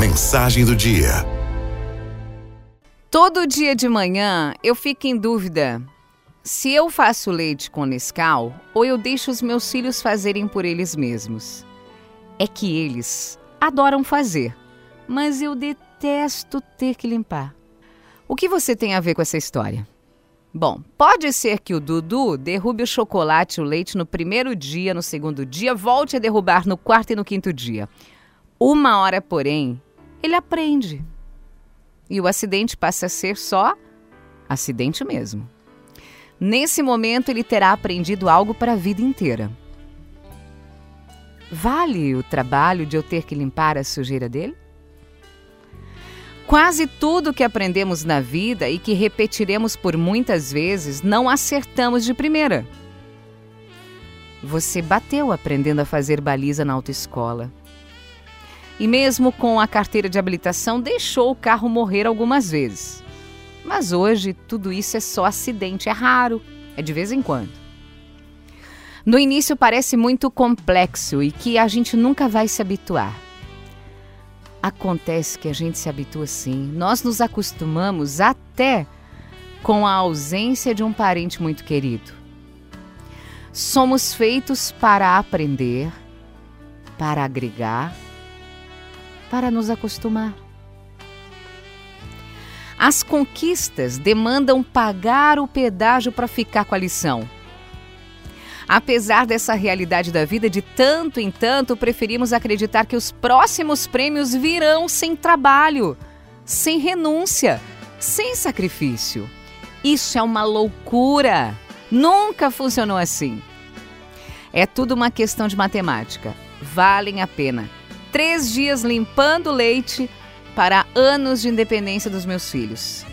Mensagem do dia. Todo dia de manhã eu fico em dúvida se eu faço leite com Nescau ou eu deixo os meus filhos fazerem por eles mesmos. É que eles adoram fazer, mas eu detesto ter que limpar. O que você tem a ver com essa história? Bom, pode ser que o Dudu derrube o chocolate e o leite no primeiro dia, no segundo dia, volte a derrubar no quarto e no quinto dia. Uma hora, porém, ele aprende. E o acidente passa a ser só acidente mesmo. Nesse momento, ele terá aprendido algo para a vida inteira. Vale o trabalho de eu ter que limpar a sujeira dele? Quase tudo que aprendemos na vida e que repetiremos por muitas vezes, não acertamos de primeira. Você bateu aprendendo a fazer baliza na autoescola. E mesmo com a carteira de habilitação, deixou o carro morrer algumas vezes. Mas hoje tudo isso é só acidente, é raro, é de vez em quando. No início parece muito complexo e que a gente nunca vai se habituar. Acontece que a gente se habitua sim. Nós nos acostumamos até com a ausência de um parente muito querido. Somos feitos para aprender, para agregar, para nos acostumar. As conquistas demandam pagar o pedágio para ficar com a lição. Apesar dessa realidade da vida, de tanto em tanto preferimos acreditar que os próximos prêmios virão sem trabalho, sem renúncia, sem sacrifício. Isso é uma loucura. Nunca funcionou assim. É tudo uma questão de matemática. Valem a pena. Três dias limpando leite para anos de independência dos meus filhos.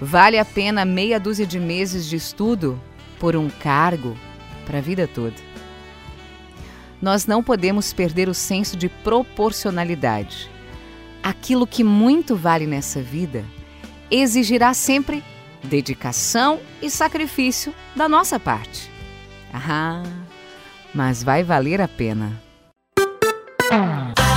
Vale a pena meia dúzia de meses de estudo por um cargo para a vida toda. Nós não podemos perder o senso de proporcionalidade. Aquilo que muito vale nessa vida exigirá sempre dedicação e sacrifício da nossa parte. Ah, mas vai valer a pena. Bye.